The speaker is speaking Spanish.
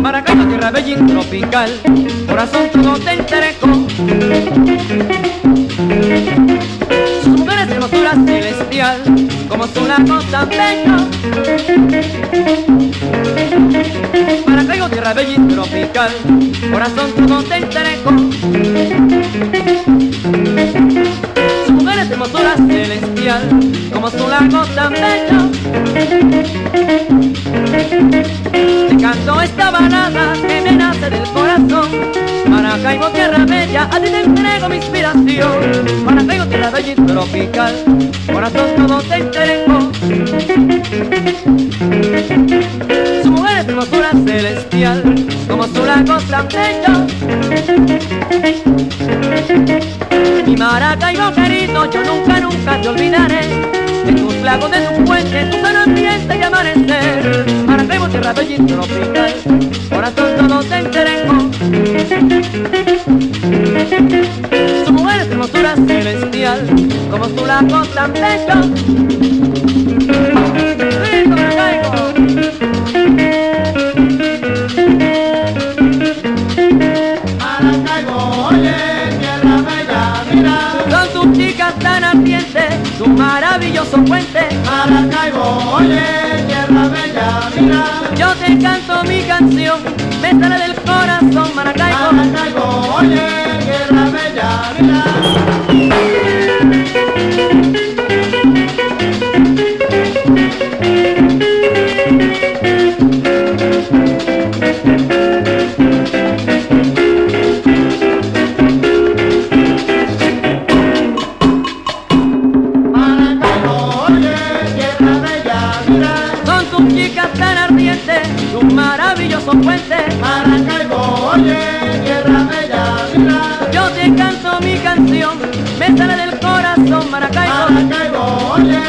Maracaibo, tierra bella tropical, corazón todo te entrego. Sus mujeres de hermosura celestial, como su lago tan bello. Maracaibo, tierra bella tropical, corazón todo te entrego. Como su lago tan bello. Te canto esta balada que me nace del corazón. Maracaibo, tierra bella, a ti te entrego mi inspiración. Maracaibo, tierra bella y tropical, corazón todo te entrego. Su mujer es hermosura celestial, como su lago tan bello. Maracaibo querido, yo nunca, nunca te olvidaré. En tus lagos, de tu puente, tu sano ambiente y amanecer. Maracaibo, tierra bella y tropical, corazón todo te entrego. Su mujer es hermosura celestial, como su lago tan. Tan ardientes, su maravilloso puente. Maracaibo, oye, tierra bella, mira. Yo te canto mi canción, me sale del corazón, Maracaibo. Maracaibo, oye, tierra bella, mira. Chicas tan ardientes, su maravilloso puente. Maracaibo, oye, tierra bella. Yo te canto mi canción, me sale del corazón, Maracaibo. Maracaibo, oye,